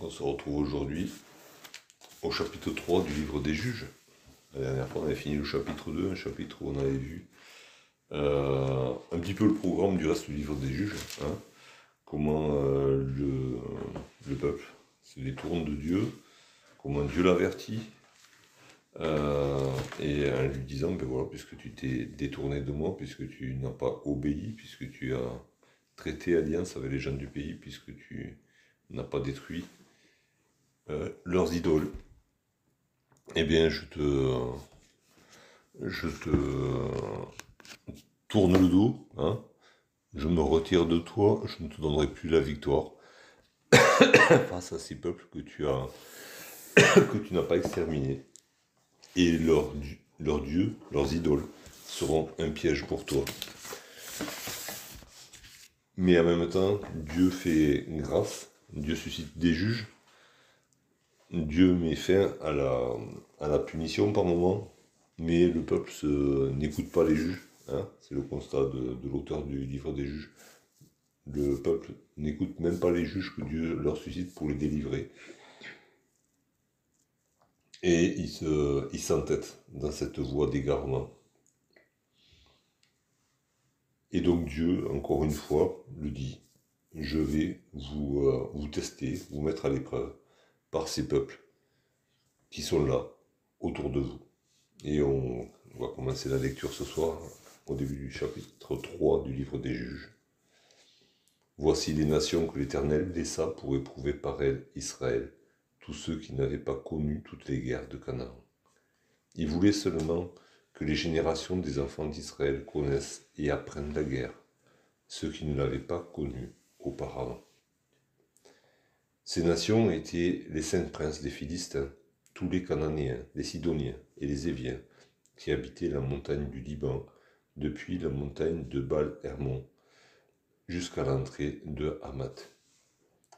On se retrouve aujourd'hui au chapitre 3 du livre des juges. La dernière fois on avait fini le chapitre 2, un chapitre où on avait vu euh, un petit peu le programme du reste du livre des juges. Hein. comment euh, le, le, peuple se détourne de Dieu, comment Dieu l'avertit. Euh, et en lui disant, ben voilà, puisque tu t'es détourné de moi, puisque tu n'as pas obéi, puisque tu as traité alliance avec les gens du pays, puisque tu n'as pas détruit euh, leurs idoles, eh bien, je te, je te tourne le dos, hein, je me retire de toi, je ne te donnerai plus la victoire face à ces peuples que tu as, que tu n'as pas exterminés. Et leurs, leurs dieux, leurs idoles, seront un piège pour toi. Mais en même temps, Dieu fait grâce, Dieu suscite des juges Dieu met fin à la, punition par moment, mais le peuple n'écoute pas les juges. Hein. C'est le constat de, l'auteur du livre des juges. Le peuple n'écoute même pas les juges que Dieu leur suscite pour les délivrer. Et il s'entête il dans cette voie d'égarement. Et donc Dieu, encore une fois, le dit, je vais euh, vous tester, vous mettre à l'épreuve par ces peuples qui sont là, autour de vous. Et on va commencer la lecture ce soir, au début du chapitre 3 du livre des juges. Voici les nations que l'Éternel laissa pour éprouver par elles Israël, tous ceux qui n'avaient pas connu toutes les guerres de Canaan. Il voulait seulement que les générations des enfants d'Israël connaissent et apprennent la guerre, ceux qui ne l'avaient pas connue auparavant. Ces nations étaient les cinq princes des Philistins, tous les Cananéens, les Sidoniens et les Éviens, qui habitaient la montagne du Liban, depuis la montagne de Baal-Hermon jusqu'à l'entrée de Hamath.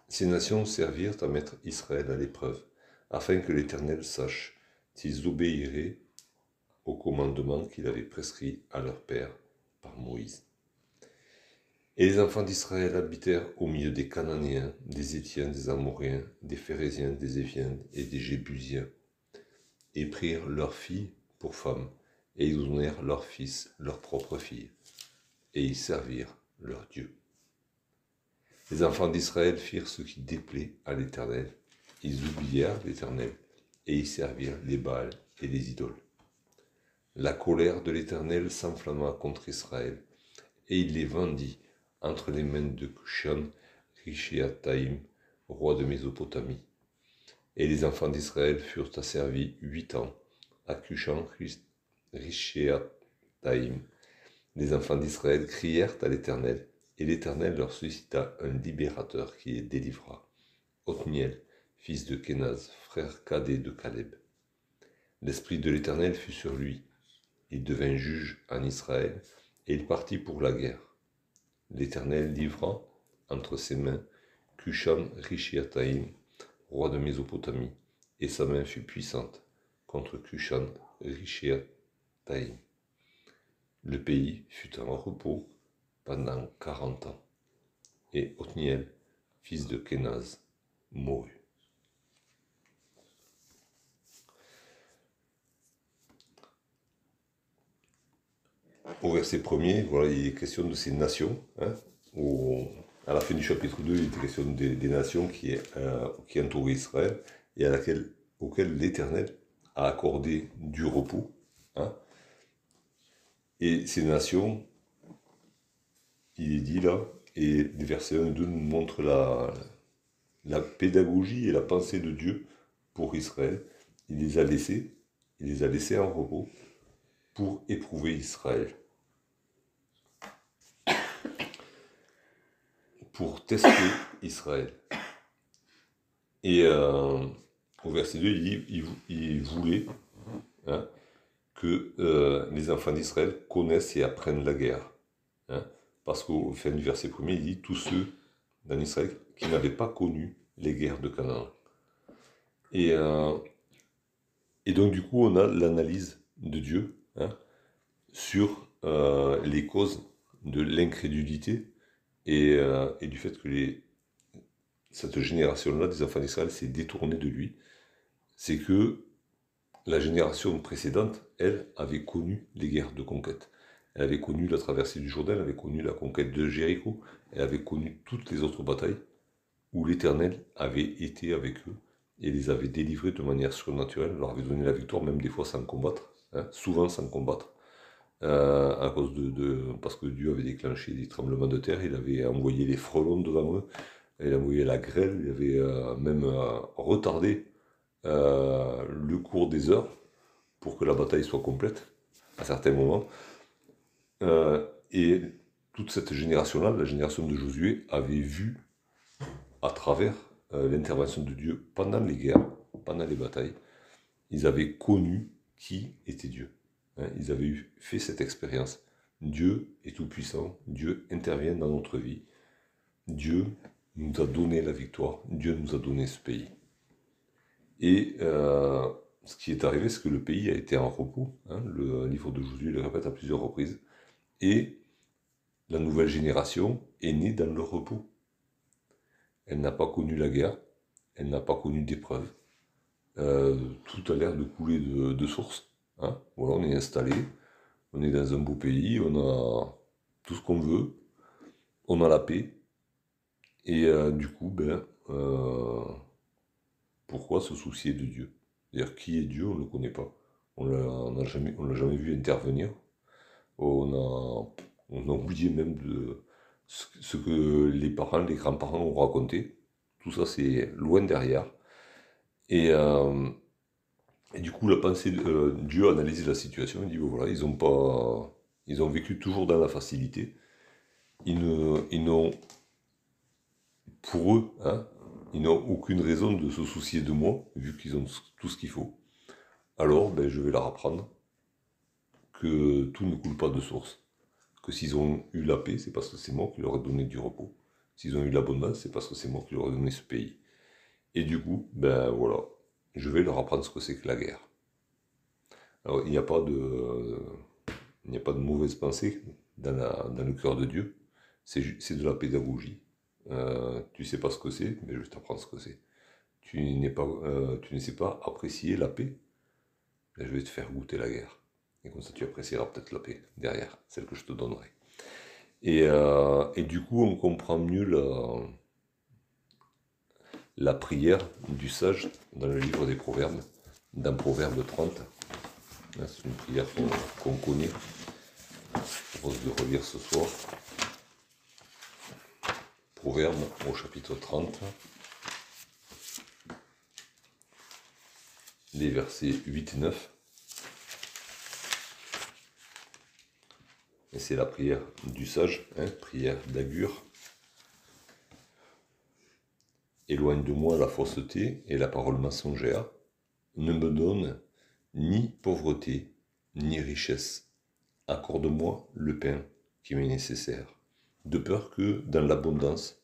Ces nations servirent à mettre Israël à l'épreuve, afin que l'Éternel sache s'ils obéiraient au commandement qu'il avait prescrit à leur père par Moïse. Et les enfants d'Israël habitèrent au milieu des Cananéens, des Étiens, des Amoréens, des Phérésiens, des Éviens et des Jébusiens, et prirent leurs filles pour femmes, et ils donnèrent leurs fils, leurs propres filles, et ils servirent leur Dieu. Les enfants d'Israël firent ce qui déplaît à l'Éternel. Ils oublièrent l'Éternel, et ils servirent les Baals et les idoles. La colère de l'Éternel s'enflamma contre Israël, et il les vendit entre les mains de Cushan, Rishiataim, roi de Mésopotamie. Et les enfants d'Israël furent asservis huit ans à Cushan, Rishiataim. Les enfants d'Israël crièrent à l'Éternel, et l'Éternel leur suscita un libérateur qui les délivra, Othniel, fils de Kenaz, frère cadet de Caleb. L'Esprit de l'Éternel fut sur lui. Il devint juge en Israël, et il partit pour la guerre. L'Éternel livra entre ses mains Cushan Rishiataim, roi de Mésopotamie, et sa main fut puissante contre Cushan Rishiataim. Le pays fut en repos pendant quarante ans, et Othniel, fils de Kenaz, mourut. Au verset premier, voilà, il est question de ces nations. Hein, à la fin du chapitre 2, il est question des, nations qui, euh, entourent Israël et à laquelle, auxquelles l'Éternel a accordé du repos. Hein. Et ces nations, il est dit là, et les versets 1 et 2 nous montrent la, la pédagogie et la pensée de Dieu pour Israël. Il les a laissés, il les a laissés en repos pour éprouver Israël. Pour tester Israël. Et euh, au verset 2, il dit il, voulait hein, que euh, les enfants d'Israël connaissent et apprennent la guerre. Hein, parce qu'au fin du verset 1 il dit tous ceux dans Israël qui n'avaient pas connu les guerres de Canaan. Et, euh, et donc, du coup, on a l'analyse de Dieu hein, sur les causes de l'incrédulité euh, et, du fait que cette génération-là des enfants d'Israël s'est détournée de lui, c'est que la génération précédente, elle, avait connu les guerres de conquête. Elle avait connu la traversée du Jourdain, elle avait connu la conquête de Jéricho, elle avait connu toutes les autres batailles où l'Éternel avait été avec eux et les avait délivrés de manière surnaturelle, leur avait donné la victoire, même des fois sans combattre, hein, souvent sans combattre, euh, à cause de, parce que Dieu avait déclenché des tremblements de terre, il avait envoyé les frelons devant eux, il avait envoyé la grêle, il avait euh, même euh, retardé le cours des heures pour que la bataille soit complète à certains moments. et toute cette génération-là, la génération de Josué, avait vu à travers l'intervention de Dieu pendant les guerres, pendant les batailles, ils avaient connu qui était Dieu. Hein. ils avaient fait cette expérience. Dieu est tout-puissant, Dieu intervient dans notre vie, Dieu nous a donné la victoire, Dieu nous a donné ce pays. Et euh, ce qui est arrivé, c'est que le pays a été en repos. Hein. le livre de Josué le répète à plusieurs reprises. Et la nouvelle génération est née dans le repos. Elle n'a pas connu la guerre, elle n'a pas connu d'épreuve. Euh, tout a l'air de couler de, source. Hein. Voilà, on est installé, on est dans un beau pays, on a tout ce qu'on veut, on a la paix. Et euh, du coup, ben, euh, pourquoi se soucier de Dieu? D'ailleurs, qui est Dieu? On ne le connaît pas. On ne l'a jamais, jamais vu intervenir. On a, on a oublié même de, ce que les parents, les grands-parents ont raconté. Tout ça, c'est loin derrière. Et, euh, et, du coup, la pensée de euh, Dieu analyse la situation. Il dit voilà, ils ont pas, ils ont vécu toujours dans la facilité. Ils n'ont, pour eux, hein, ils n'ont aucune raison de se soucier de moi, vu qu'ils ont tout ce qu'il faut. Alors, ben, je vais leur apprendre que tout ne coule pas de source que s'ils ont eu la paix, c'est parce que c'est moi qui leur ai donné du repos. S'ils ont eu l'abondance, c'est parce que c'est moi qui leur ai donné ce pays. Et du coup, ben voilà, je vais leur apprendre ce que c'est que la guerre. Alors, il n'y a pas de, il n'y a pas de mauvaise pensée dans, le cœur de Dieu. C'est de la pédagogie. Euh, tu sais pas ce que c'est, mais je vais t'apprendre ce que c'est. Euh, tu ne sais pas apprécier la paix, ben, je vais te faire goûter la guerre. Et comme ça, tu apprécieras peut-être la paix derrière, celle que je te donnerai. Et, euh, du coup, on comprend mieux la, la prière du sage dans le livre des Proverbes, dans Proverbe 30. C'est une prière qu'on connaît. Je propose de relire ce soir. Proverbe au chapitre 30. Les versets 8 et 9. Et c'est la prière du sage, hein, prière d'Agur. Éloigne de moi la fausseté et la parole mensongère. Ne me donne ni pauvreté, ni richesse. Accorde-moi le pain qui m'est nécessaire, de peur que, dans l'abondance,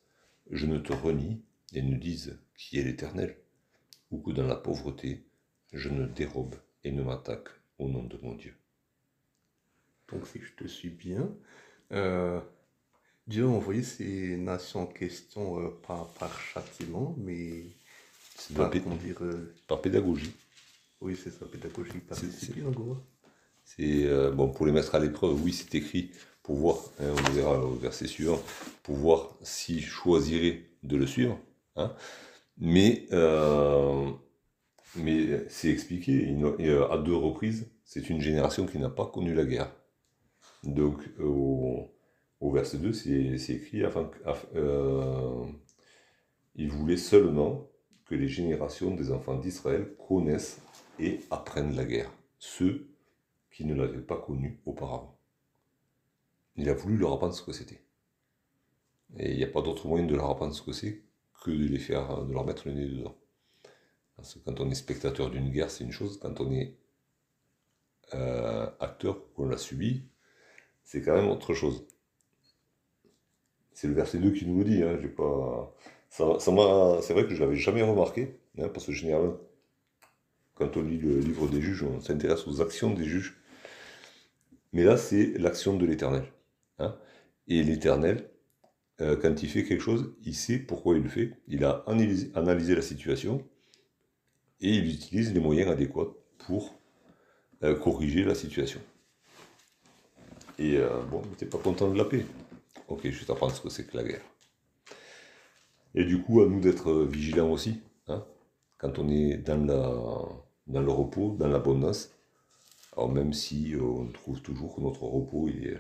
je ne te renie et ne dise qui est l'Éternel, ou que dans la pauvreté, je ne dérobe et ne m'attaque au nom de mon Dieu. Donc si je te suis bien, euh, Dieu a envoyé ces nations en question euh, pas par châtiment, mais par, dire, euh, par pédagogie. Oui, c'est ça, pédagogie, par discipline en gros. C'est bon pour les mettre à l'épreuve. Oui, c'est écrit pour voir. Hein, on verra au verset suivant pour voir s'ils choisiraient de le suivre. Hein. mais mais c'est expliqué. à deux reprises, c'est une génération qui n'a pas connu la guerre. Donc, au, verset 2, c'est écrit euh, il voulait seulement que les générations des enfants d'Israël connaissent et apprennent la guerre, ceux qui ne l'avaient pas connue auparavant. Il a voulu leur apprendre ce que c'était. Et il n'y a pas d'autre moyen de leur apprendre ce que c'est que de les faire, de leur mettre le nez dedans. Parce que quand on est spectateur d'une guerre, c'est une chose, quand on est euh, acteur, qu'on l'a subi, c'est quand même autre chose. C'est le verset 2 qui nous le dit. Hein, pas... ça, c'est vrai que je ne l'avais jamais remarqué, hein, parce que généralement, quand on lit le livre des juges, on s'intéresse aux actions des juges. Mais là, c'est l'action de l'éternel. Hein. Et l'éternel, euh, quand il fait quelque chose, il sait pourquoi il le fait. Il a analysé, la situation et il utilise les moyens adéquats pour euh, corriger la situation. Et euh, bon, n'était pas content de la paix. Ok, je vais t'apprendre ce que c'est que la guerre. Et du coup, à nous d'être vigilants aussi. Hein, quand on est dans, le repos, dans l'abondance. Alors même si on trouve toujours que notre repos, est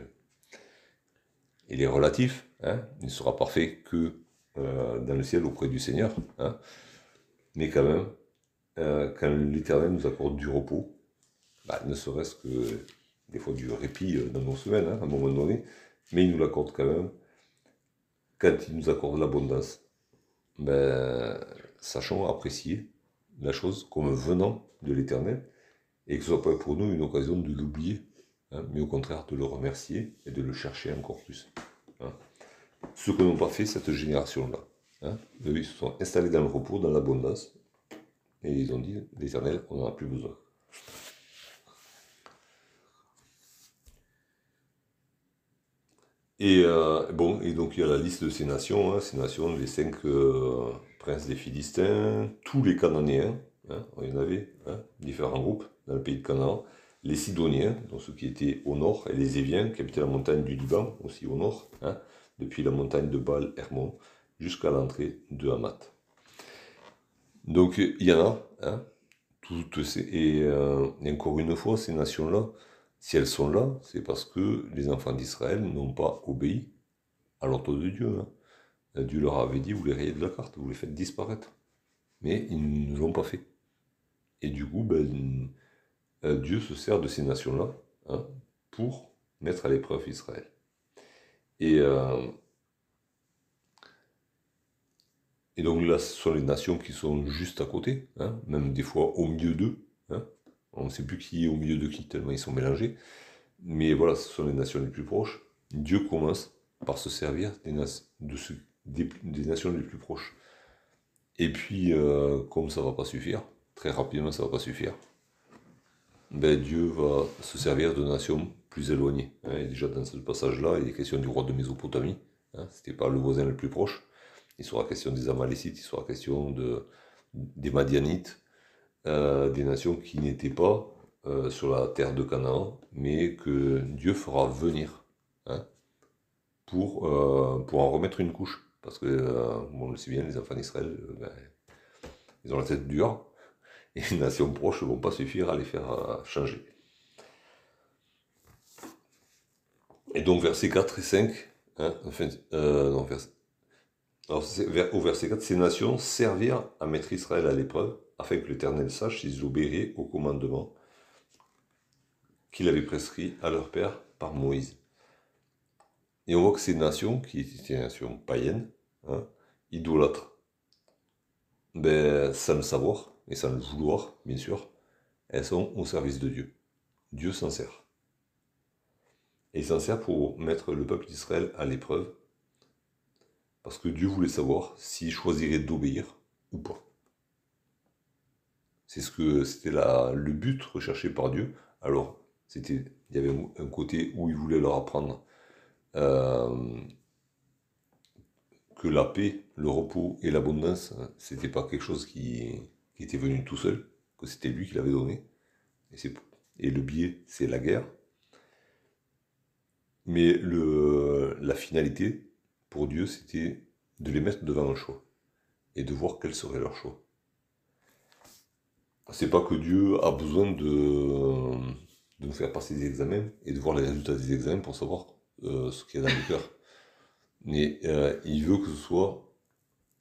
est relatif, hein. il ne sera parfait que euh, dans le ciel auprès du Seigneur. Hein. mais quand même, euh, quand l'Éternel nous accorde du repos, bah, ne serait-ce que des fois du répit euh, dans nos semaines, à un moment donné, mais il nous l'accorde quand même. Quand il nous accorde l'abondance, ben, sachons apprécier la chose comme venant de l'Éternel, et que ce soit pas pour nous une occasion de l'oublier Hein, mais au contraire de le remercier et de le chercher encore plus. Hein. Ce que n'ont pas fait cette génération-là. Hein. Ils se sont installés dans le repos, dans l'abondance, et ils ont dit, l'éternel, on n'en a plus besoin. Et euh, bon, et donc il y a la liste de ces nations, ces nations, les cinq euh, princes des Philistins, tous les Cananéens, il y en avait, différents groupes dans le pays de Canaan, les Sidoniens, donc ceux qui étaient au nord, et les Éviens, qui habitaient la montagne du Liban, aussi au nord, hein, depuis la montagne de Baal Hermon jusqu'à l'entrée de Hamath. Donc il y en a, hein, toutes ces, euh, et, encore une fois, ces nations-là, si elles sont là, c'est parce que les enfants d'Israël n'ont pas obéi à l'ordre de Dieu. Hein. Dieu leur avait dit, vous les rayez de la carte, vous les faites disparaître. Mais ils ne l'ont pas fait. Et du coup, ben, euh, Dieu se sert de ces nations-là hein, pour mettre à l'épreuve Israël. Et, euh, et donc là, ce sont les nations qui sont juste à côté, hein, même des fois au milieu d'eux. On ne sait plus qui est au milieu de qui, tellement ils sont mélangés. Mais voilà, ce sont les nations les plus proches. Dieu commence par se servir des, nations les plus proches. Et puis, euh, comme ça ne va pas suffire, très rapidement ça ne va pas suffire, ben, Dieu va se servir de nations plus éloignées. Hein. Déjà dans ce passage-là, il est question du roi de Mésopotamie. Hein. Ce n'était pas le voisin le plus proche. Il sera question des Amalécites, il sera question de, des Madianites, euh, des nations qui n'étaient pas euh, sur la terre de Canaan, mais que Dieu fera venir hein, pour, euh, pour en remettre une couche. Parce que, on le sait bien, les enfants d'Israël, ben, ils ont la tête dure, et les nations proches ne vont pas suffire à les faire changer. Et donc versets 4 et 5, hein, enfin, non, alors, au verset 4, ces nations servirent à mettre Israël à l'épreuve, afin que l'Éternel sache s'ils obéiraient au commandement qu'il avait prescrit à leur père par Moïse. Et on voit que ces nations, qui étaient des nations païennes, hein, idolâtres, ben, sans le savoir, et sans le vouloir, bien sûr, elles sont au service de Dieu. Dieu s'en sert. Et il s'en sert pour mettre le peuple d'Israël à l'épreuve, parce que Dieu voulait savoir s'il choisirait d'obéir ou pas. C'est ce que c'était le but recherché par Dieu. Alors, c'était, il y avait un côté où il voulait leur apprendre euh, que la paix, le repos et l'abondance, c'était pas quelque chose qui, était venu tout seul, que c'était lui qui l'avait donné. Et, le biais, c'est la guerre. Mais la finalité, pour Dieu, c'était de les mettre devant un choix et de voir quel serait leur choix. C'est pas que Dieu a besoin de, nous faire passer des examens et de voir les résultats des examens pour savoir euh, ce qu'il y a dans le cœur. Mais euh, il veut que ce soit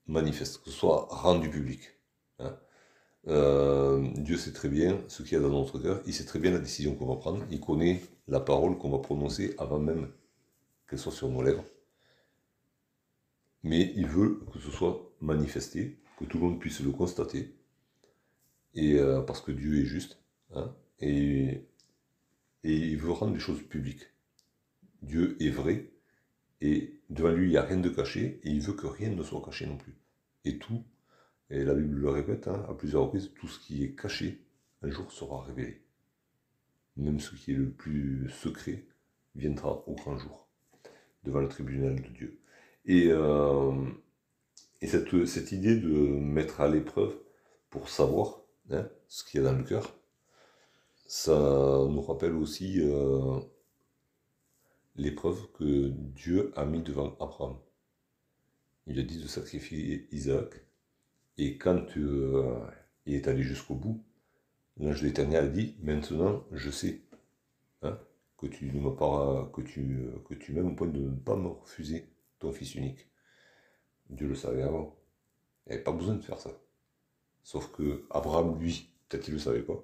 manifeste, que ce soit rendu public. Hein. Euh, Dieu sait très bien ce qu'il y a dans notre cœur, il sait très bien la décision qu'on va prendre, il connaît la parole qu'on va prononcer avant même qu'elle soit sur nos lèvres. Mais il veut que ce soit manifesté, que tout le monde puisse le constater, et euh, parce que Dieu est juste, hein, et, il veut rendre les choses publiques. Dieu est vrai, et devant lui, il n'y a rien de caché, et il veut que rien ne soit caché non plus. Et tout et la Bible le répète hein, à plusieurs reprises, tout ce qui est caché, un jour sera révélé. Même ce qui est le plus secret viendra au grand jour, devant le tribunal de Dieu. Et, euh, et cette, cette idée de mettre à l'épreuve pour savoir hein, ce qu'il y a dans le cœur, ça nous rappelle aussi euh, l'épreuve que Dieu a mis devant Abraham. Il a dit de sacrifier Isaac. Et quand euh, il est allé jusqu'au bout, l'ange de l'Éternel a dit Maintenant, je sais hein, que tu ne m'as pas, que tu, que tu m'aimes au point de ne pas me refuser ton fils unique. Dieu le savait avant. Il n'y avait pas besoin de faire ça. Sauf que Abraham, lui, peut-être il ne le savait pas.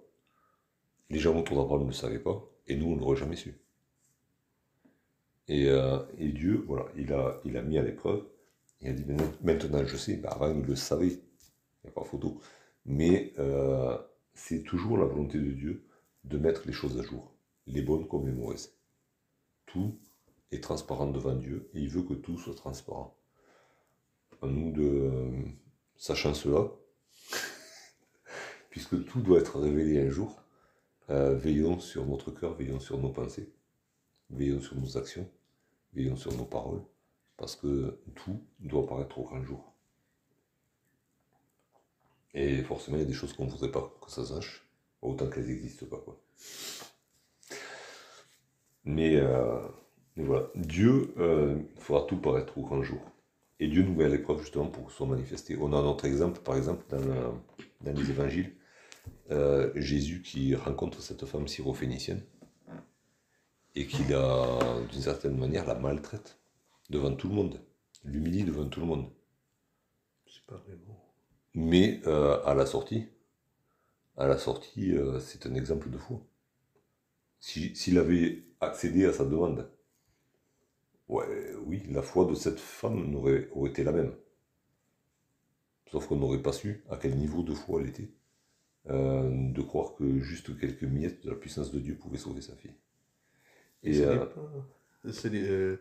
Les gens autour d'Abraham ne le savaient pas. Et nous, on ne l'aurait jamais su. Et, euh, et, Dieu, voilà, il a, il a mis à l'épreuve. Il a dit maintenant je sais. Ben, avant, il le savait. Il n'y a pas photo. Mais euh, c'est toujours la volonté de Dieu de mettre les choses à jour, les bonnes comme les mauvaises. Tout transparent devant Dieu et il veut que tout soit transparent. À nous de, sachant cela, puisque tout doit être révélé un jour, euh, veillons sur notre cœur, veillons sur nos pensées, veillons sur nos actions, veillons sur nos paroles, parce que tout doit paraître au grand jour. Et forcément, il y a des choses qu'on ne voudrait pas que ça sache, autant qu'elles n'existent pas. Quoi. Mais, euh, voilà, Dieu euh, fera tout paraître au grand jour. Et Dieu nous met à l'épreuve justement pour que soit manifesté. On a un autre exemple, par exemple, dans, dans les évangiles, euh, Jésus qui rencontre cette femme syrophénicienne et qui la, d'une certaine manière, la maltraite devant tout le monde, l'humilie devant tout le monde. C'est pas vraiment. Mais euh, à la sortie, à la sortie, euh, c'est un exemple de foi. S'il avait accédé à sa demande, ouais, oui, la foi de cette femme aurait, aurait été la même. Sauf qu'on n'aurait pas su à quel niveau de foi elle était. Euh, de croire que juste quelques miettes de la puissance de Dieu pouvaient sauver sa fille. Et, euh, euh,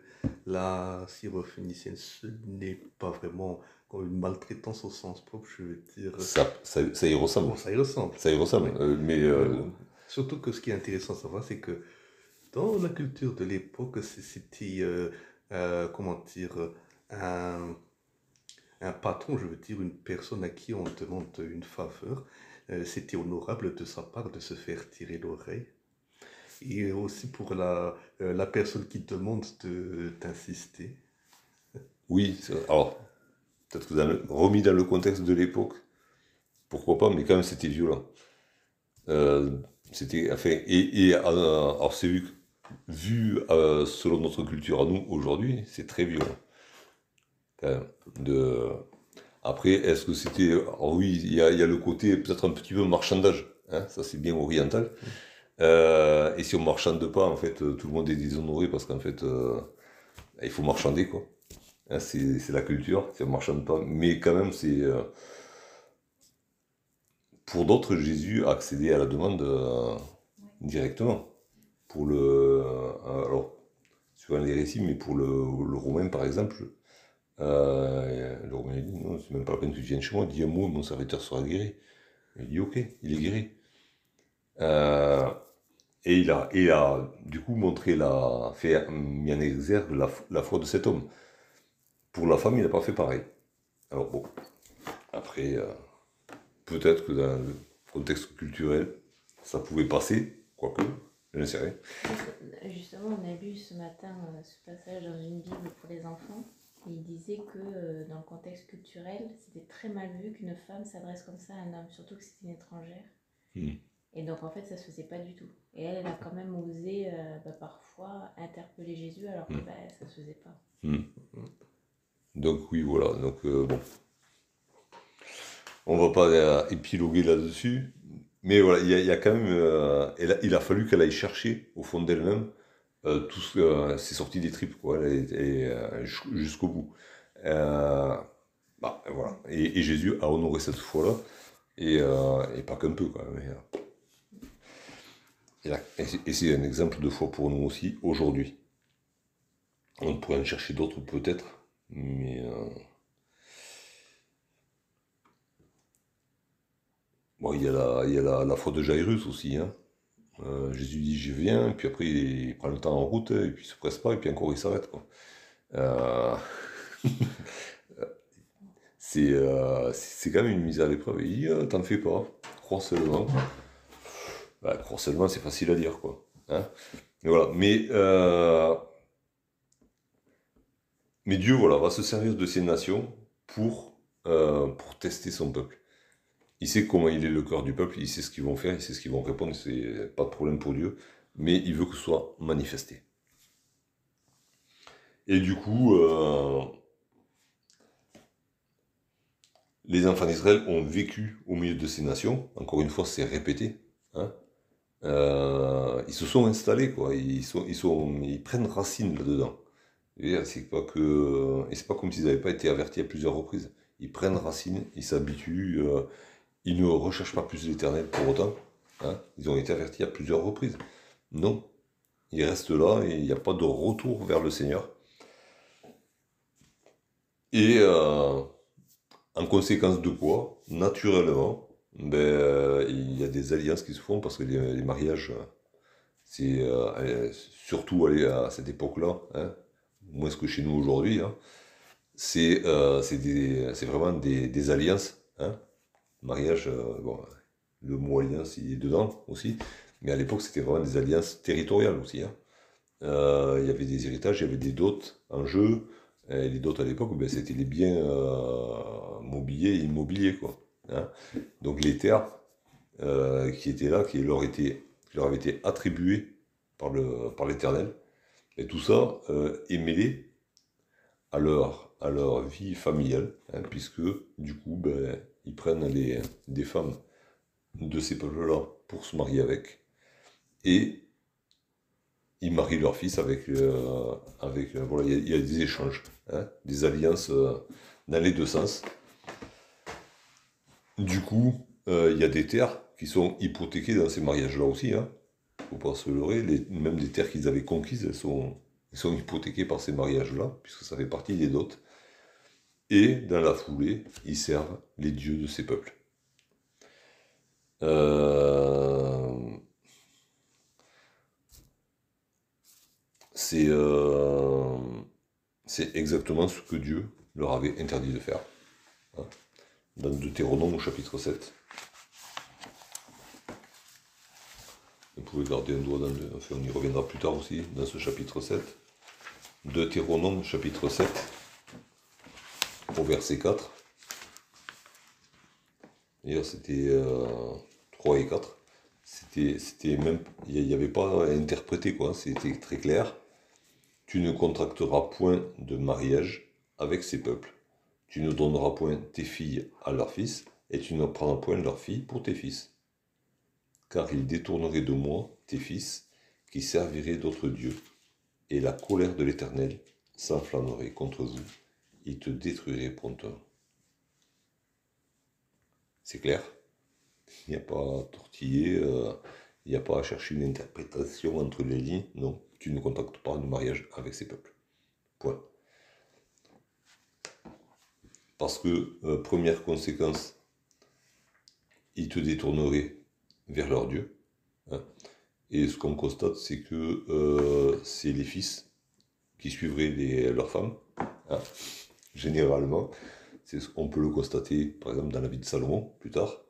la syrophénicienne, ce n'est pas vraiment une maltraitance au sens propre, je veux dire. Ça, ça, y ressemble. ça y ressemble. Ça y ressemble. mais Surtout que ce qui est intéressant à savoir, c'est que dans la culture de l'époque, c'était, comment dire, un, un patron, je veux dire, une personne à qui on demande une faveur euh, c'était honorable de sa part de se faire tirer l'oreille. Et aussi pour la, euh, personne qui demande d'insister. Oui, alors, peut-être que remis dans le contexte de l'époque, pourquoi pas, mais quand même c'était violent. Euh, c'était, enfin, et, et alors c'est vu, vu selon notre culture à nous aujourd'hui, c'est très violent. De, après, est-ce que c'était. oui, il y, a, le côté peut-être un petit peu marchandage. Hein, ça, c'est bien oriental. Euh, et si on marchande pas, en fait, tout le monde est déshonoré parce qu'en fait, euh, il faut marchander, quoi. Hein, c'est la culture, si on marchande pas. Mais quand même, c'est. Euh, pour d'autres, Jésus a accédé à la demande directement. Pour le. alors, suivant les récits, mais pour le, le Romain, par exemple, euh, le Romain dit Non, c'est même pas la peine que tu viennes chez moi, dis un mot, mon serviteur sera guéri. Il dit Ok, il est guéri. Euh, et il a, et a du coup montré la, fait, mis en exergue la, la foi de cet homme. Pour la femme, il n'a pas fait pareil. Alors bon, après, euh, peut-être que dans le contexte culturel, ça pouvait passer, quoique, je ne sais rien. Justement, on a lu ce matin ce passage dans une Bible pour les enfants il disait que euh, dans le contexte culturel, c'était très mal vu qu'une femme s'adresse comme ça à un homme, surtout que c'était une étrangère. Hmm. Et donc en fait, ça se faisait pas du tout. Et elle, elle a quand même osé euh, bah, parfois interpeller Jésus alors que hmm. bah, ça se faisait pas. Hmm. Donc oui, voilà. Donc euh, bon, on va pas épiloguer là-dessus, mais voilà, il y, a quand même, il a fallu qu'elle aille chercher au fond d'elle-même euh, tout euh, c'est sorti des tripes, quoi, et, euh, jusqu'au bout. Bah, voilà. Et, Jésus a honoré cette foi-là, et, pas qu'un peu, quoi. et, c'est un exemple de foi pour nous aussi, aujourd'hui. On pourrait en chercher d'autres peut-être, mais... Il y a la, il foi de Jairus aussi, hein. Euh, Jésus dit je viens, puis après il, prend le temps en route, et puis il se presse pas, et puis encore il s'arrête. Euh, c'est euh, c'est quand même une mise à l'épreuve. Il dit, ah, t'en fais pas, crois seulement. Bah, crois seulement, c'est facile à dire, quoi. Hein. voilà. Mais, Dieu, voilà, va se servir de ces nations pour tester son peuple. Il sait comment il est le cœur du peuple, il sait ce qu'ils vont faire, il sait ce qu'ils vont répondre, c'est pas de problème pour Dieu, mais il veut que ce soit manifesté. Et du coup, euh, les enfants d'Israël ont vécu au milieu de ces nations. Encore une fois, c'est répété. Hein. Euh, ils se sont installés, quoi. Ils, prennent racine là-dedans. C'est pas que, et c'est pas comme s'ils n'avaient pas été avertis à plusieurs reprises. Ils prennent racine, ils s'habituent, euh, ils ne recherchent pas plus l'éternel pour autant. Hein. Ils ont été avertis à plusieurs reprises. Non, ils restent là et il n'y a pas de retour vers le Seigneur. Et euh, en conséquence de quoi, naturellement, ben, euh, il y a des alliances qui se font parce que les, mariages, c'est euh, surtout aller à cette époque-là, hein, moins que chez nous aujourd'hui, hein, c'est vraiment des, alliances. Hein, mariage, bon, le mot alliance il est dedans aussi, mais à l'époque c'était vraiment des alliances territoriales aussi. Hein. il y avait des héritages, il y avait des dots en jeu, les dots à l'époque, ben, c'était les biens euh, mobiliers et immobiliers. Quoi, hein. Donc les terres euh, qui étaient là, qui leur, étaient, leur avaient été attribuées par l'Éternel, par et tout ça euh, est mêlé à leur, à leur vie familiale, hein, puisque du coup, ben, ils prennent des femmes de ces peuples-là pour se marier avec, et ils marient leur fils avec, avec voilà, il y, a des échanges. Hein, des alliances euh, dans les deux sens. Du coup, euh, il y a des terres qui sont hypothéquées dans ces mariages-là aussi. Hein. Faut pas se leurrer, même des terres qu'ils avaient conquises, elles sont, sont hypothéquées par ces mariages-là, puisque ça fait partie des dots. Et dans la foulée, ils servent les dieux de ces peuples. Euh, c'est c'est exactement ce que Dieu leur avait interdit de faire. Hein. Dans Deutéronome au chapitre 7. Vous pouvez garder un doigt dans le... Enfin, on y reviendra plus tard aussi, dans ce chapitre 7. Deutéronome chapitre 7, au verset 4. D'ailleurs, c'était 3 euh, et 4. C'était même. Il n'y avait pas à interpréter, quoi. C'était très clair. Tu ne contracteras point de mariage avec ces peuples. Tu ne donneras point tes filles à leurs fils, et tu ne prendras point leurs filles pour tes fils. Car ils détourneraient de moi tes fils, qui serviraient d'autres dieux, et la colère de l'Éternel s'enflammerait contre vous, il te détruirait promptement. C'est clair? Il n'y a pas à tortiller, euh, il n'y a pas à chercher une interprétation entre les lignes, non tu ne contactes pas de mariage avec ces peuples. Point. Parce que, euh, première conséquence, ils te détourneraient vers leur Dieu. Hein. Et ce qu'on constate, c'est que euh, c'est les fils qui suivraient leurs femmes. Hein. Généralement, on peut le constater, par exemple, dans la vie de Salomon, plus tard.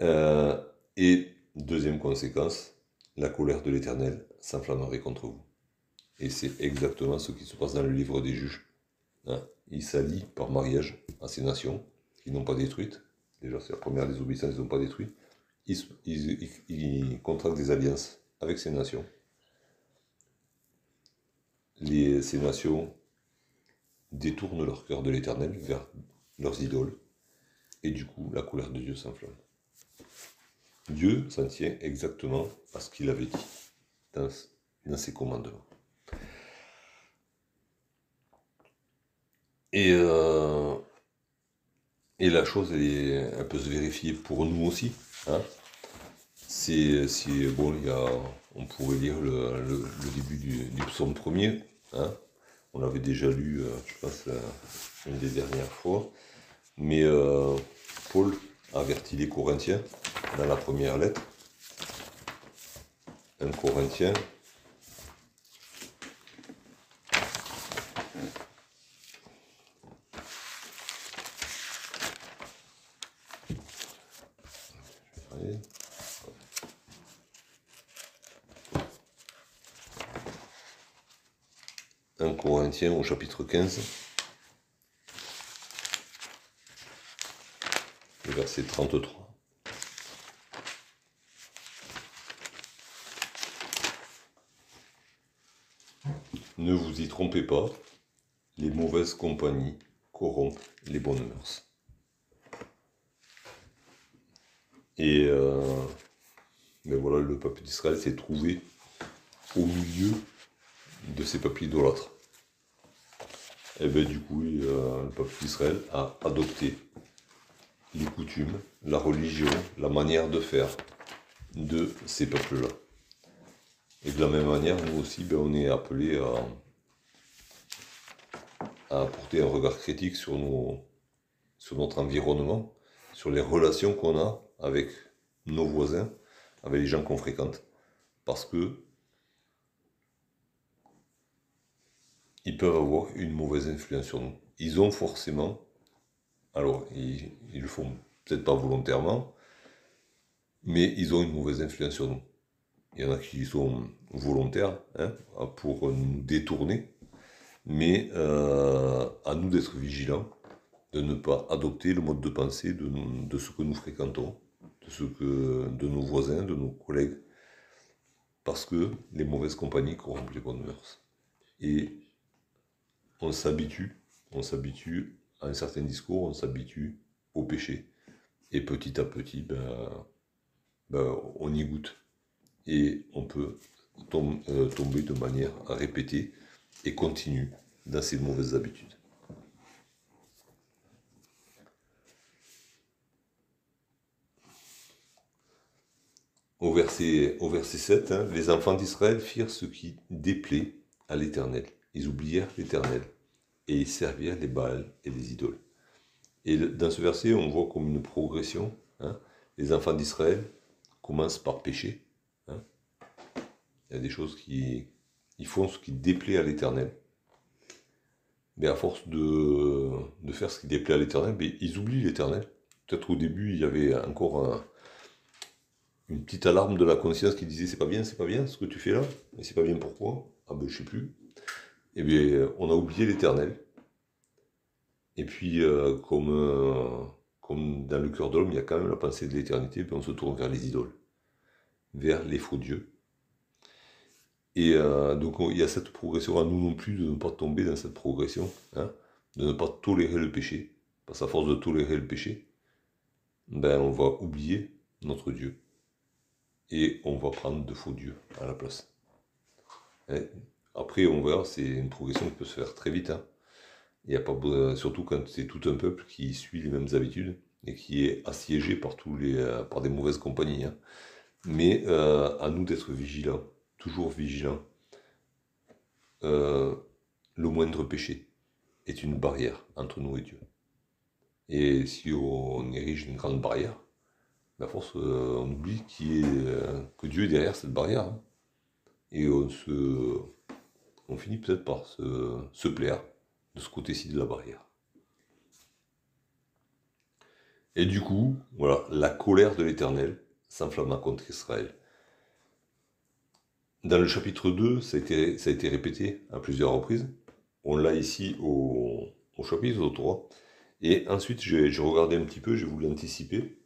Euh, et deuxième conséquence, la colère de l'Éternel s'enflammerait contre vous. Et c'est exactement ce qui se passe dans le livre des juges. Hein. il s'allie par mariage à ces nations qui n'ont pas détruites. Déjà, c'est la première désobéissance, ils n'ont pas détruit. Ils, contractent des alliances avec ces nations. Ces nations détournent leur cœur de l'éternel vers leurs idoles. Et du coup, la colère de Dieu s'enflamme. Dieu s'en tient exactement à ce qu'il avait dit dans, ses commandements. Et, euh, et la chose, elle, peut se vérifier pour nous aussi. Hein. C'est, bon, on pourrait lire le, début du, psaume premier. Hein. On l'avait déjà lu, euh, je pense, une des dernières fois. Mais euh, Paul avertit les Corinthiens dans la première lettre. Un Corinthien. Allez. 1 Au chapitre 15, le verset 33. Ne vous y trompez pas, les mauvaises compagnies corrompent les bonnes mœurs. Et euh, ben voilà, le peuple d'Israël s'est trouvé au milieu de ces peuples idolâtres. Et bien du coup, euh, le peuple d'Israël a adopté les coutumes, la religion, la manière de faire de ces peuples-là. Et de la même manière, nous aussi, ben, on est appelés à, à apporter un regard critique sur, sur notre environnement, sur les relations qu'on a avec nos voisins, avec les gens qu'on fréquente. Parce que ils peuvent avoir une mauvaise influence sur nous. Ils ont forcément, alors ils, le font peut-être pas volontairement, mais ils ont une mauvaise influence sur nous. Il y en a qui sont volontaires hein, pour nous détourner, mais euh, à nous d'être vigilants, de ne pas adopter le mode de pensée de, de, ce que nous fréquentons, de, que, de nos voisins, de nos collègues, parce que les mauvaises compagnies corrompent les bonnes mœurs. Et on s'habitue, à un certain discours, on s'habitue au péché. Et petit à petit, ben, ben, on y goûte. Et on peut euh, tomber de manière à répéter et continuer dans ces mauvaises habitudes. Au verset, au verset 7, hein, les enfants d'Israël firent ce qui déplaît à l'Éternel. Ils oublièrent l'Éternel et ils servirent les Baals et les idoles. Et dans ce verset, on voit comme une progression. Hein. Les enfants d'Israël commencent par pécher. Hein. Il y a des choses qui ils font ce qui déplaît à l'Éternel. Mais à force de, de faire ce qui déplaît à l'Éternel, ils oublient l'Éternel. Peut-être au début, il y avait encore une petite alarme de la conscience qui disait c'est pas bien, c'est pas bien ce que tu fais là, mais c'est pas bien pourquoi? Ah ben je sais plus eh bien, on a oublié l'éternel. Et puis, euh, comme, euh, comme dans le cœur de l'homme, il y a quand même la pensée de l'éternité, puis on se tourne vers les idoles, vers les faux dieux. Et euh, donc, il y a cette progression à nous non plus de ne pas tomber dans cette progression, hein, de ne pas tolérer le péché. Parce qu'à force de tolérer le péché, ben, on va oublier notre Dieu. Et on va prendre de faux dieux à la place. Hein, après, on verra, c'est une progression qui peut se faire très vite. Hein. Il a pas, surtout quand c'est tout un peuple qui suit les mêmes habitudes et qui est assiégé par, tous les, euh, par des mauvaises compagnies. Hein. Mais euh, à nous d'être vigilants, toujours vigilants. Euh, le moindre péché est une barrière entre nous et Dieu. Et si on érige une grande barrière, à force, on oublie que Dieu est derrière cette barrière. Hein. Et on se, on finit peut-être par se, plaire de ce côté-ci de la barrière. Et du coup, voilà, la colère de l'Éternel s'enflamma contre Israël. Dans le chapitre 2, ça a été, répété à plusieurs reprises. On l'a ici au, chapitre 3. Et ensuite, j'ai regardé un petit peu, j'ai voulu anticiper.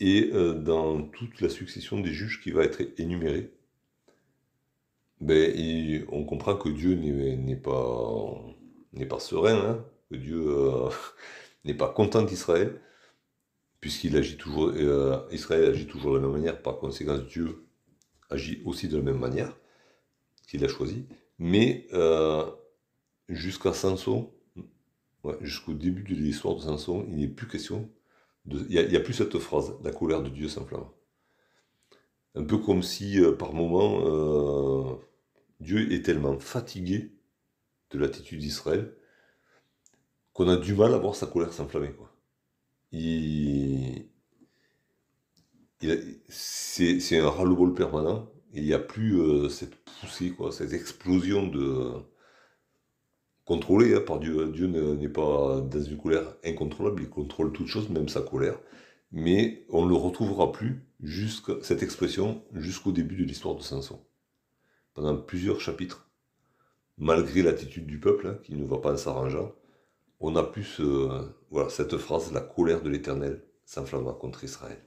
Et euh, dans toute la succession des juges qui va être énumérée, ben, on comprend que Dieu n'est pas, serein, hein, que Dieu euh, n'est pas content d'Israël, puisqu'il agit toujours, euh, Israël agit toujours de la même manière, par conséquent Dieu agit aussi de la même manière qu'il a choisi, mais euh, jusqu'à Samson, jusqu'au début de l'histoire de Samson, il n'est plus question, il n'y a, plus cette phrase, la colère de Dieu s'enflamme. Un peu comme si par moment Dieu est tellement fatigué de l'attitude d'Israël qu'on a du mal à voir sa colère s'enflammer. C'est, un ras-le-bol permanent. il n'y a plus euh, cette poussée, cette explosion de, contrôlé hein, par Dieu. Dieu n'est pas dans une colère incontrôlable, il contrôle toute chose, même sa colère. Mais on ne le retrouvera plus, jusqu'à cette expression, jusqu'au début de l'histoire de Samson. Pendant plusieurs chapitres, malgré l'attitude du peuple, hein, qui ne va pas en s'arrangeant, on a plus voilà, cette phrase, la colère de l'Éternel s'enflamma contre Israël.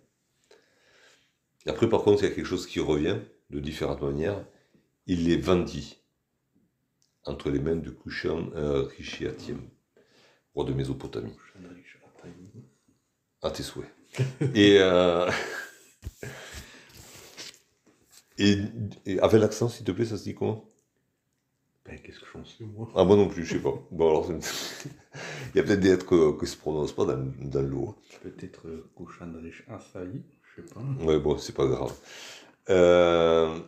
Et après, par contre, il y a quelque chose qui revient de différentes manières. Il les vendit entre les mains de Kushan euh, roi de Mésopotamie. À tes souhaits. et, euh, et, avec l'accent, s'il te plaît, ça se dit comment? Ben, qu'est-ce que j'en sais, moi? Ah, moi non plus, je sais pas. Bon, alors, il y a peut-être des lettres qui ne se prononcent pas dans, dans l'eau. Peut-être euh, Kushanrich Asaï, je sais pas. Ouais, bon, c'est pas grave. Euh,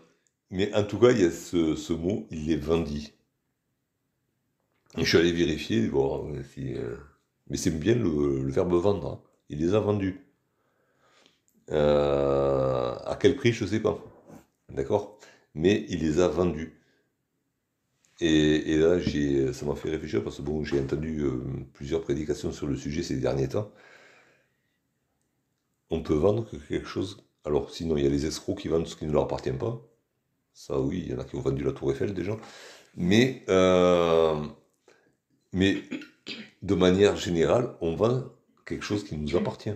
mais en tout cas, il y a ce, ce mot, il est vendit. je suis allé vérifier, voir si. Euh, mais c'est bien le, verbe vendre. Hein. Il les a vendus. à quel prix, je ne sais pas. D'accord? Mais il les a vendus. Et, là, ça m'a fait réfléchir parce que bon, j'ai entendu euh, plusieurs prédications sur le sujet ces derniers temps. On peut vendre quelque chose? Alors, sinon, il y a les escrocs qui vendent ce qui ne leur appartient pas. Ça, oui, il y en a qui ont vendu la Tour Eiffel déjà. Mais, euh, mais de manière générale, on vend quelque chose qui nous appartient.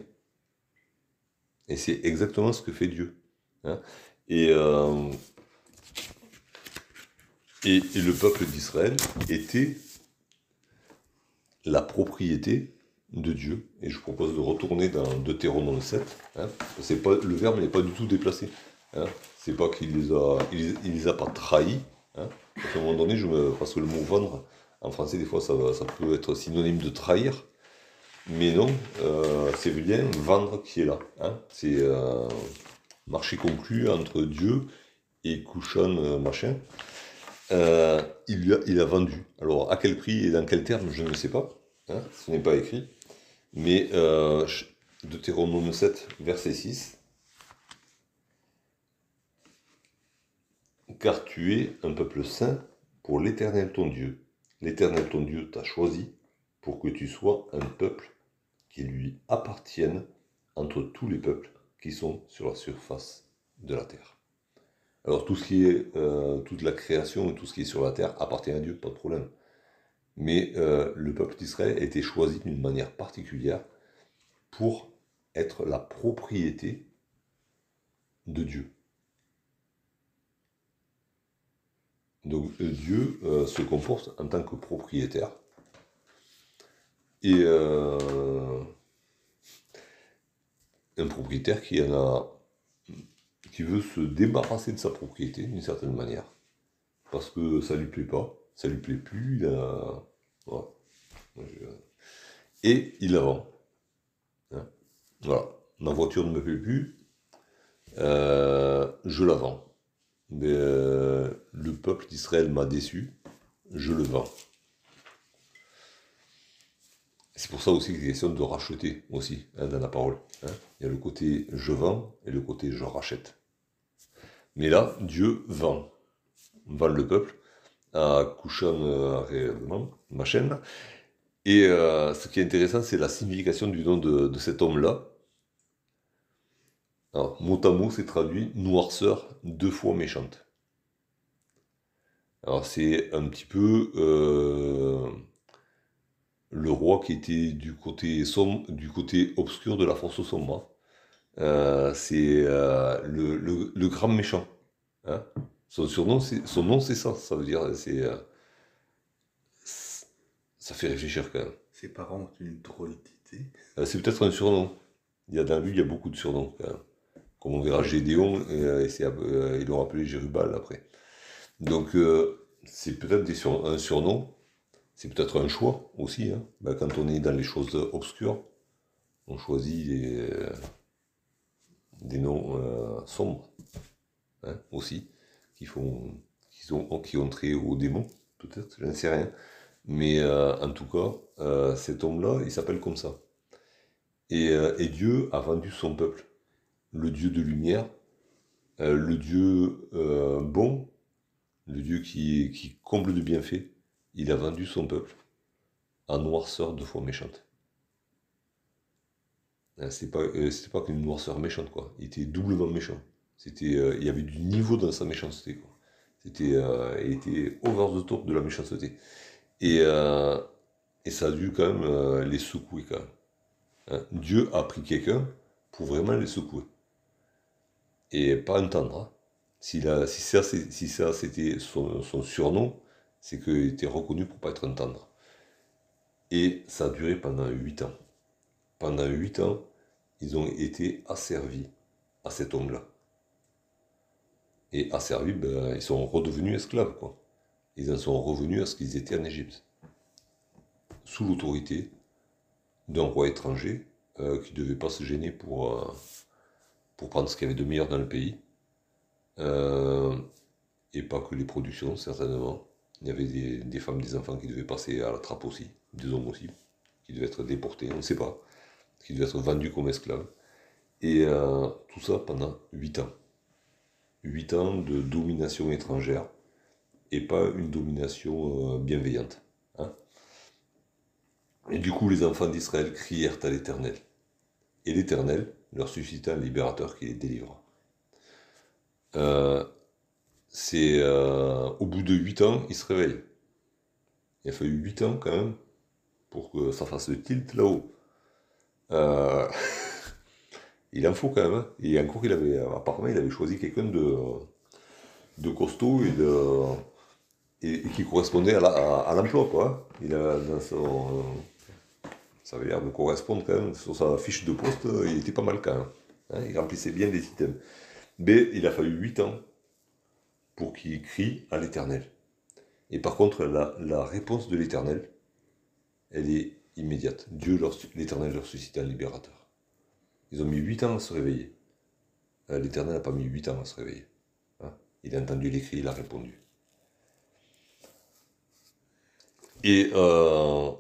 Et c'est exactement ce que fait Dieu. Hein. Et euh, et, le peuple d'Israël était la propriété de Dieu. Et je propose de retourner dans Deutéronome 7. Hein, pas, le verbe n'est pas du tout déplacé. Hein, c'est pas qu'il les a, il, les a pas trahis. Hein. à un moment donné, je me, parce que le mot vendre, en français, des fois, ça, ça peut être synonyme de trahir. Mais non, euh, c'est bien vendre qui est là. Hein. C'est euh, marché conclu entre Dieu et Couchon euh, machin. Euh, il, a, vendu. Alors, à quel prix et dans quel terme, je ne sais pas. Hein, ce n'est pas écrit. Mais euh, Deutéronome 7, verset 6. Car tu es un peuple saint pour l'Éternel ton Dieu. L'Éternel ton Dieu t'a choisi pour que tu sois un peuple qui lui appartienne entre tous les peuples qui sont sur la surface de la terre. Alors tout ce qui est, euh, toute la création et tout ce qui est sur la terre appartient à Dieu, pas de problème. Mais euh, le peuple d'Israël a été choisi d'une manière particulière pour être la propriété de Dieu. Donc euh, Dieu se comporte en tant que propriétaire. Et propriétaire qui en a qui veut se débarrasser de sa propriété d'une certaine manière, parce que ça lui plaît pas, ça lui plaît plus, il a... et il la vend. Hein. voilà, ma voiture ne me plaît plus, euh, je la vends. Mais euh, le peuple d'Israël m'a déçu, je le vends. C'est pour ça aussi qu'il est question de racheter aussi hein, dans la parole. Hein. Il y a le côté je vends et le côté je rachète. Mais là, Dieu vend. Vend le peuple à Kushan euh, ma chaîne. Et euh, ce qui est intéressant, c'est la signification du nom de, cet homme-là. Alors, mot à mot, c'est traduit noirceur deux fois méchante. Alors, c'est un petit peu euh, le roi qui était du côté, sombre, du côté obscur de la force sombre. Euh, c'est euh, le, grand méchant. Hein. son surnom, son nom, c'est ça. Ça veut dire, c'est, euh, ça fait réfléchir quand même. Ses parents ont une drôlité. c'est peut-être un surnom. Il y a dans lui, il y a beaucoup de surnoms Comme on verra Gédéon, et, ils l'ont appelé Jérubal après. Donc, c'est peut-être un surnom. C'est peut-être un choix aussi. Hein. Ben, quand on est dans les choses obscures, on choisit des noms euh, sombres hein, aussi, qui, font, qui, ont, qui ont trait aux démons, peut-être, je ne sais rien. Mais euh, en tout cas, euh, cet homme-là, il s'appelle comme ça. Et, Dieu a vendu son peuple, le Dieu de lumière, le Dieu bon, le Dieu qui comble de bienfaits, il a vendu son peuple à noirceur de foi méchante. Hein, pas, euh, c'était pas qu'une noirceur méchante, quoi. Il était doublement méchant. C'était, euh, il y avait du niveau dans sa méchanceté, quoi. C'était, euh, il était over the top de la méchanceté. Et, et ça a dû quand même les secouer, quand. Hein, Dieu a pris quelqu'un pour vraiment les secouer. Et pas entendre. Hein. Si, si, ça, si c'était son surnom, c'est qu'il était reconnu pour pas être un tendre. Et ça a duré pendant 8 ans. Pendant 8 ans, ils ont été asservis à cet homme-là. Et asservis, ben, ils sont redevenus esclaves, quoi. Ils en sont revenus à ce qu'ils étaient en Égypte. Sous l'autorité d'un roi étranger euh, qui ne devait pas se gêner pour, euh, pour prendre ce qu'il y avait de meilleur dans le pays. Euh, et pas que les productions, certainement. Il y avait des, femmes, des enfants qui devaient passer à la trappe aussi, des hommes aussi, qui devaient être déportés, on ne sait pas, qui devaient être vendus comme esclaves. Et euh, tout ça pendant 8 ans. 8 ans de domination étrangère et pas une domination euh, bienveillante. Hein. et du coup, les enfants d'Israël crièrent à l'Éternel. Et l'Éternel leur suscita un libérateur qui les délivra. Euh, c'est euh, au bout de 8 ans, il se réveille. Il a fallu 8 ans quand même pour que ça fasse le tilt là-haut. Euh, il en faut quand même. Hein. Et encore, il avait, apparemment, il avait choisi quelqu'un de, de costaud et, de, et, qui correspondait à l'emploi. quoi. Il a, dans son, ça avait l'air de correspondre quand même. Sur sa fiche de poste, il était pas mal quand même. Hein. il remplissait bien les items. Mais il a fallu 8 ans pour qu'il crie à l'Éternel. Et par contre, la, réponse de l'Éternel, elle est immédiate. Dieu, l'Éternel leur suscite un libérateur. Ils ont mis huit ans à se réveiller. Euh, L'Éternel n'a pas mis huit ans à se réveiller. Hein. il a entendu les il a répondu. Et, euh,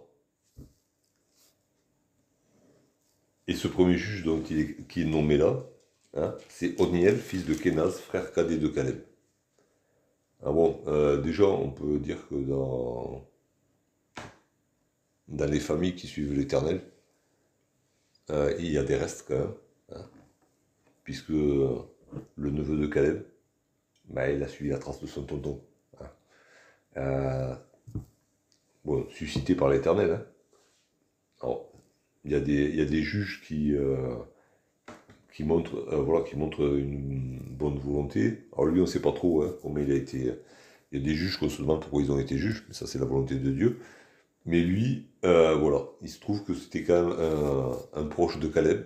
et ce premier juge dont il est, qui est nommé là, hein, c'est Oniel, fils de Kenaz, frère cadet de Caleb. Ah bon, euh, déjà, on peut dire que dans, dans les familles qui suivent l'Éternel, euh, il y a des restes quand même, hein. puisque le neveu de Caleb, bah, il a suivi la trace de son tonton. Hein. Euh, bon, suscité par l'Éternel. Hein. Alors, il y, il y a des juges qui, qui montre, euh, voilà, qui montre une bonne volonté. Alors lui, on ne sait pas trop hein, comment il a été. Il y a des juges qu'on se demande pourquoi ils ont été juges, mais ça c'est la volonté de Dieu. Mais lui, euh, voilà, il se trouve que c'était quand même un, proche de Caleb.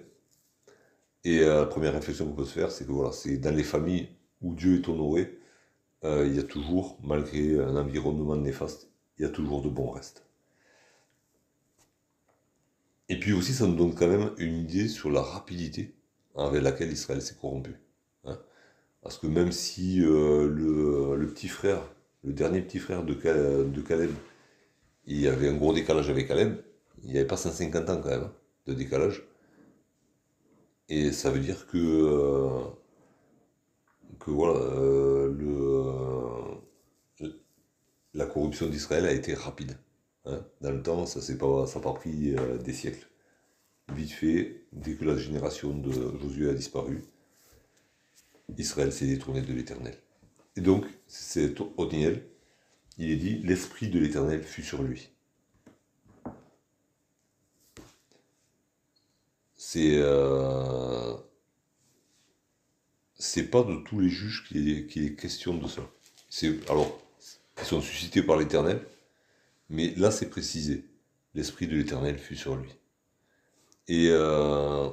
Et euh, la première réflexion qu'on peut se faire, c'est que voilà, c'est dans les familles où Dieu est honoré, il y a toujours, malgré un environnement néfaste, il y a toujours de bons restes. Et puis aussi, ça nous donne quand même une idée sur la rapidité avec laquelle Israël s'est corrompu. Hein. Parce que même si euh, le, petit frère, le dernier petit frère de, de Caleb, il y avait un gros décalage avec Caleb, il n'y avait pas 150 ans quand même hein, de décalage. Et ça veut dire que, euh, que voilà, euh, le, la corruption d'Israël a été rapide. Hein. Dans le temps, ça n'a pas, pas pris des siècles vite fait, dès que la génération de Josué a disparu, Israël s'est détourné de l'Éternel. Et donc, c'est Othniel, il est dit, l'Esprit de l'Éternel fut sur lui. C'est euh, pas de tous les juges qu'il est, est, question de ça. C'est alors ils sont suscités par l'Éternel, mais là c'est précisé. L'Esprit de l'Éternel fut sur lui. Et euh,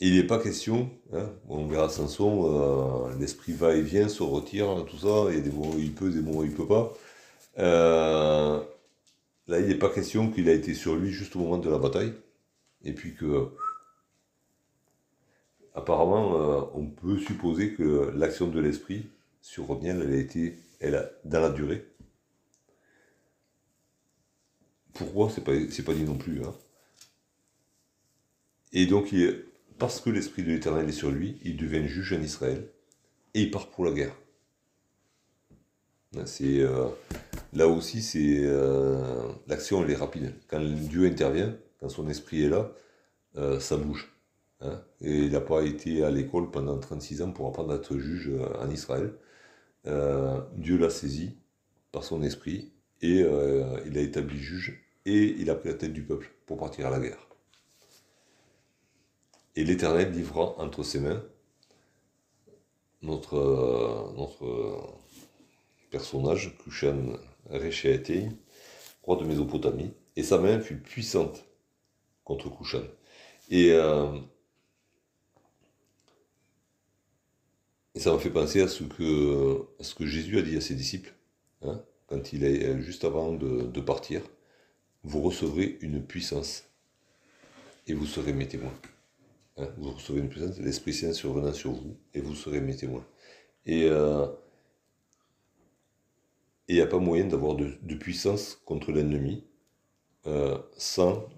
il n'est pas question, hein, on verra Samson, euh, l'esprit va et vient, se retire, tout ça, il y a des moments où il peut, des moments où il ne peut pas. Euh, là, il n'est pas question qu'il a été sur lui juste au moment de la bataille, et puis que, apparemment, on peut supposer que l'action de l'esprit sur Rodniel, elle a été elle a, dans la durée. Pourquoi C'est pas, pas dit non plus. Hein. Et donc, parce que l'Esprit de l'Éternel est sur lui, il devient juge en Israël et il part pour la guerre. Euh, Là aussi, euh, l'action, est rapide. Quand Dieu intervient, quand son esprit est là, euh, ça bouge. hein. Et il n'a pas été à l'école pendant 36 ans pour apprendre à être juge en Israël. Dieu l'a saisi par son esprit et il a établi juge et il a pris la tête du peuple pour partir à la guerre. Et l'Éternel livrera entre ses mains notre, euh, euh, personnage, Kushan Recheatei, roi de Mésopotamie, et sa main fut puissante contre Kushan. Et, euh, ça m'a fait penser à ce, que, Jésus a dit à ses disciples, hein, quand il est juste avant de partir, vous recevrez une puissance et vous serez mes témoins. Hein, vous recevez une puissance, l'Esprit Saint survenant sur vous, et vous serez mes témoins. Et euh, il n'y a pas moyen d'avoir de, puissance contre l'ennemi euh, sans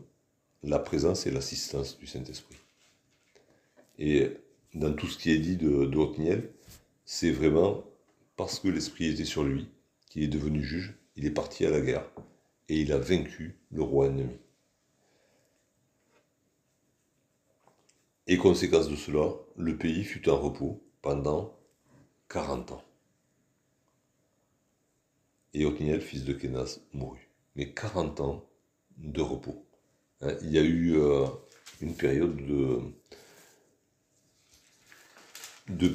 la présence et l'assistance du Saint-Esprit. Et dans tout ce qui est dit de, de c'est vraiment parce que l'Esprit était sur lui qu'il est devenu juge, il est parti à la guerre, et il a vaincu le roi ennemi. Et conséquence de cela, le pays fut en repos pendant 40 ans. Et Othniel, fils de Kénas, mourut. Mais 40 ans de repos. Hein, il y a eu euh, une période de, de,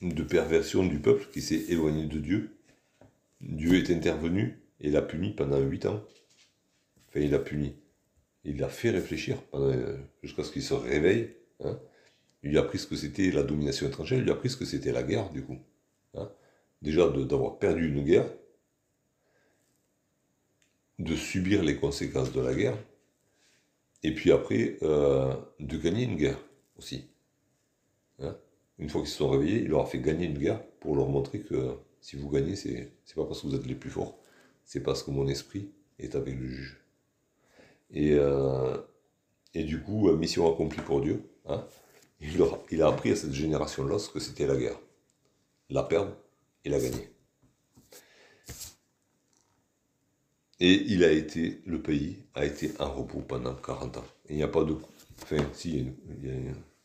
de perversion du peuple qui s'est éloigné de Dieu. Dieu est intervenu et l'a puni pendant 8 ans. Enfin, il l'a puni. Il l'a fait réfléchir euh, jusqu'à ce qu'il se réveille. hein. Il lui a appris ce que c'était la domination étrangère, il lui a appris ce que c'était la guerre, du coup. hein. Déjà d'avoir perdu une guerre, de subir les conséquences de la guerre, et puis après, euh, de gagner une guerre aussi. Hein. Une fois qu'ils se sont réveillés, il leur a fait gagner une guerre pour leur montrer que si vous gagnez, c'est pas parce que vous êtes les plus forts, c'est parce que mon esprit est avec le juge. Et, euh, et du coup, euh, mission accomplie pour Dieu, hein, il, a- appris à cette génération-là ce que c'était la guerre. La perdre et la gagner. Et il a été, le pays a été en repos pendant 40 ans. Il n'y a pas de. Enfin, si,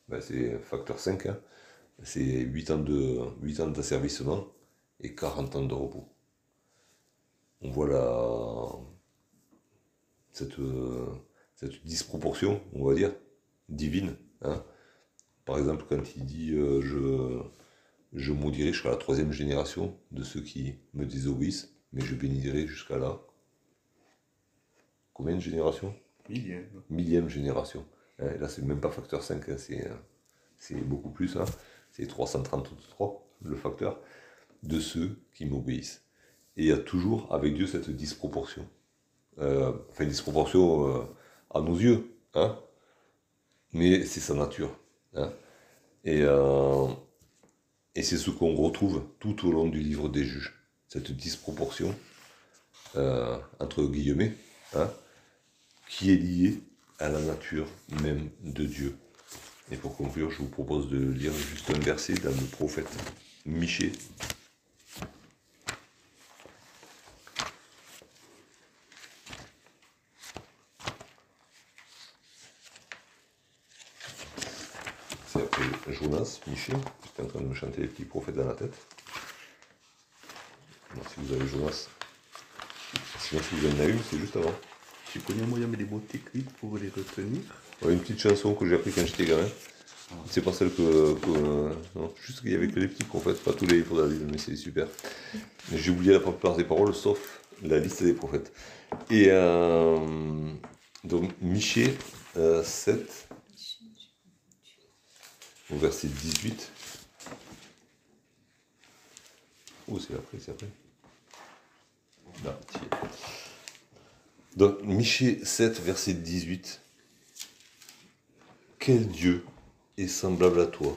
ben, c'est facteur 5, hein. c'est 8 ans de 8 ans d'asservissement et 40 ans de repos. On voit la, cette, euh, cette disproportion, on va dire, divine. hein. Par exemple, quand il dit euh, je, je maudirai jusqu'à la troisième génération de ceux qui me désobéissent, mais je bénirai jusqu'à la. Combien de générations? Millième. Millième génération. Hein, là, c'est même pas facteur 5, hein, c'est, euh, c'est beaucoup plus. hein. C'est 333, le facteur, de ceux qui m'obéissent. Et il y a toujours avec Dieu cette disproportion. Euh, une disproportion euh, à nos yeux, hein, mais c'est sa nature. hein. Et, euh, et c'est ce qu'on retrouve tout au long du livre des juges. Cette disproportion, entre guillemets, hein, qui est liée à la nature même de Dieu. Et pour conclure, je vous propose de lire juste un verset dans le prophète Michée. C'est après Michée. J'étais en train de me chanter les petits prophètes dans la tête. Alors, si vous avez Jonas. Sinon, si vous en avez une, c'est juste avant. Tu connais un moyen de mettre des mots techniques pour les retenir? Ouais, une petite chanson que j'ai appris quand j'étais gamin. C'est pas celle que. que- non, juste qu'il y avait que les petits prophètes, pas tous les livres de la Bible, mais c'est super. Mais J'ai oublié la plupart des paroles, sauf la liste des prophètes. Et euh, donc, Michée euh, 7, verset 18. Oh, c'est après, c'est après. Es. Donc, Michée 7, verset 18. Quel Dieu est semblable à toi,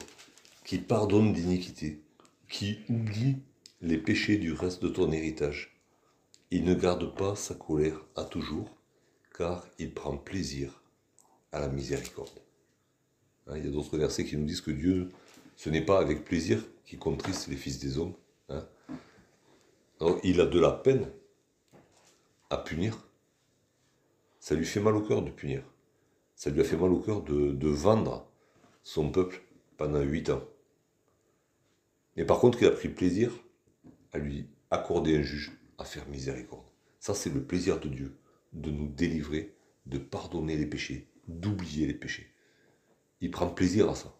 qui pardonne d'iniquité, qui oublie les péchés du reste de ton héritage? Il ne garde pas sa colère à toujours, car il prend plaisir à la miséricorde. Hein, il y a d'autres versets qui nous disent que Dieu, ce n'est pas avec plaisir qu'il contriste les fils des hommes. hein. Il a de la peine à punir, ça lui fait mal au cœur de punir. Ça lui a fait mal au cœur de vendre son peuple pendant huit ans. Mais par contre, il a pris plaisir à lui accorder un juge, à faire miséricorde. Ça, c'est le plaisir de Dieu, de nous délivrer, de pardonner les péchés, d'oublier les péchés. Il prend plaisir à ça.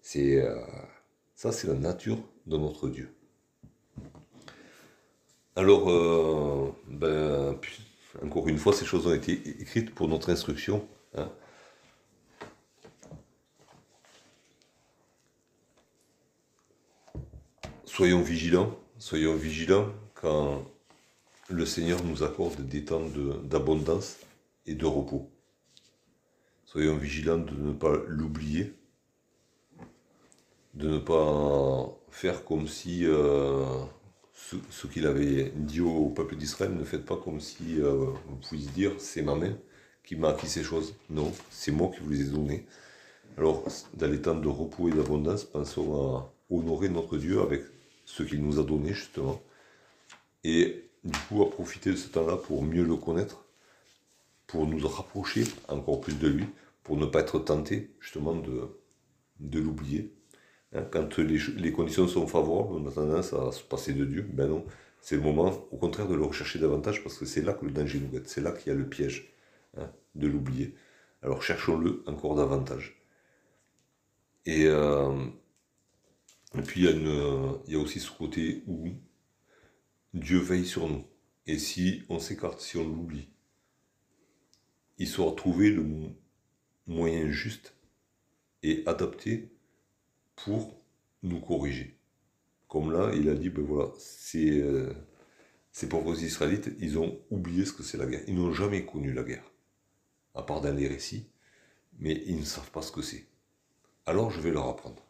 C'est euh, ça, c'est la nature de notre Dieu. Alors, euh, ben, encore une fois, ces choses ont été écrites pour notre instruction. Hein. Soyons vigilants, soyons vigilants quand le Seigneur nous accorde des temps d'abondance et de repos. Soyons vigilants de ne pas l'oublier, de ne pas faire comme si euh, ce, qu'il avait dit au peuple d'Israël, ne faites pas comme si euh, vous pouviez dire c'est ma main qui m'a acquis ces choses. Non, c'est moi qui vous les ai données. Alors, dans les temps de repos et d'abondance, pensons à honorer notre Dieu avec ce qu'il nous a donné, justement. Et du coup, à profiter de ce temps-là pour mieux le connaître, pour nous rapprocher encore plus de lui, pour ne pas être tenté, justement, de, l'oublier. Hein, quand les, conditions sont favorables, on a tendance à se passer de Dieu. Ben non, c'est le moment, au contraire, de le rechercher davantage parce que c'est là que le danger nous guette, c'est là qu'il y a le piège hein, de l'oublier. Alors cherchons-le encore davantage. Et, euh, puis il y, a il y a aussi ce côté où Dieu veille sur nous. Et si on s'écarte, si on l'oublie, il saura trouver le moyen juste et adapté pour nous corriger. Comme là, il a dit, ben voilà, c'est, euh, ces pauvres Israélites, ils ont oublié ce que c'est la guerre. Ils n'ont jamais connu la guerre, à part dans les récits, mais ils ne savent pas ce que c'est. Alors je vais leur apprendre.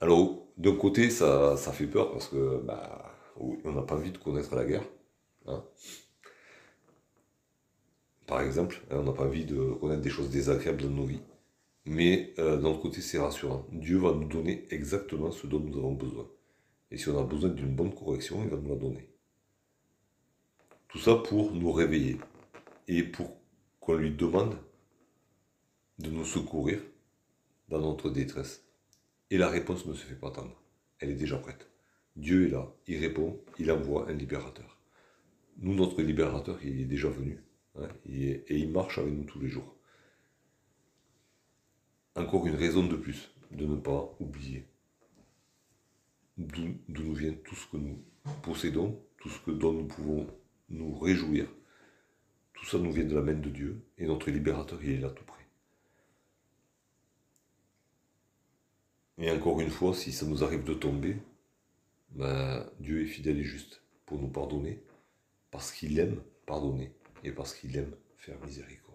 Alors, d'un côté, ça, ça fait peur parce que bah, on n'a pas envie de connaître la guerre. Hein. Par exemple, hein, on n'a pas envie de connaître des choses désagréables dans nos vies. Mais euh, d'un autre côté, c'est rassurant. Dieu va nous donner exactement ce dont nous avons besoin. Et si on a besoin d'une bonne correction, il va nous la donner. Tout ça pour nous réveiller et pour qu'on lui demande de nous secourir dans notre détresse. Et la réponse ne se fait pas attendre. Elle est déjà prête. Dieu est là, il répond, il envoie un libérateur. Nous, notre libérateur, il est déjà venu. Et il marche avec nous tous les jours encore une raison de plus de ne pas oublier d'où nous vient tout ce que nous possédons, tout ce que dont nous pouvons nous réjouir. Tout ça nous vient de la main de Dieu et notre libérateur, il est là tout près. Et encore une fois, si ça nous arrive de tomber, ben, Dieu est fidèle et juste pour nous pardonner, parce qu'il aime pardonner et parce qu'il aime faire miséricorde.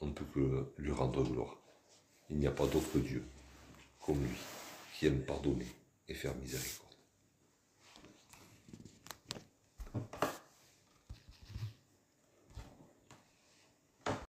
on ne peut que lui rendre gloire. Il n'y a pas d'autre Dieu comme lui, qui aime pardonner et faire miséricorde.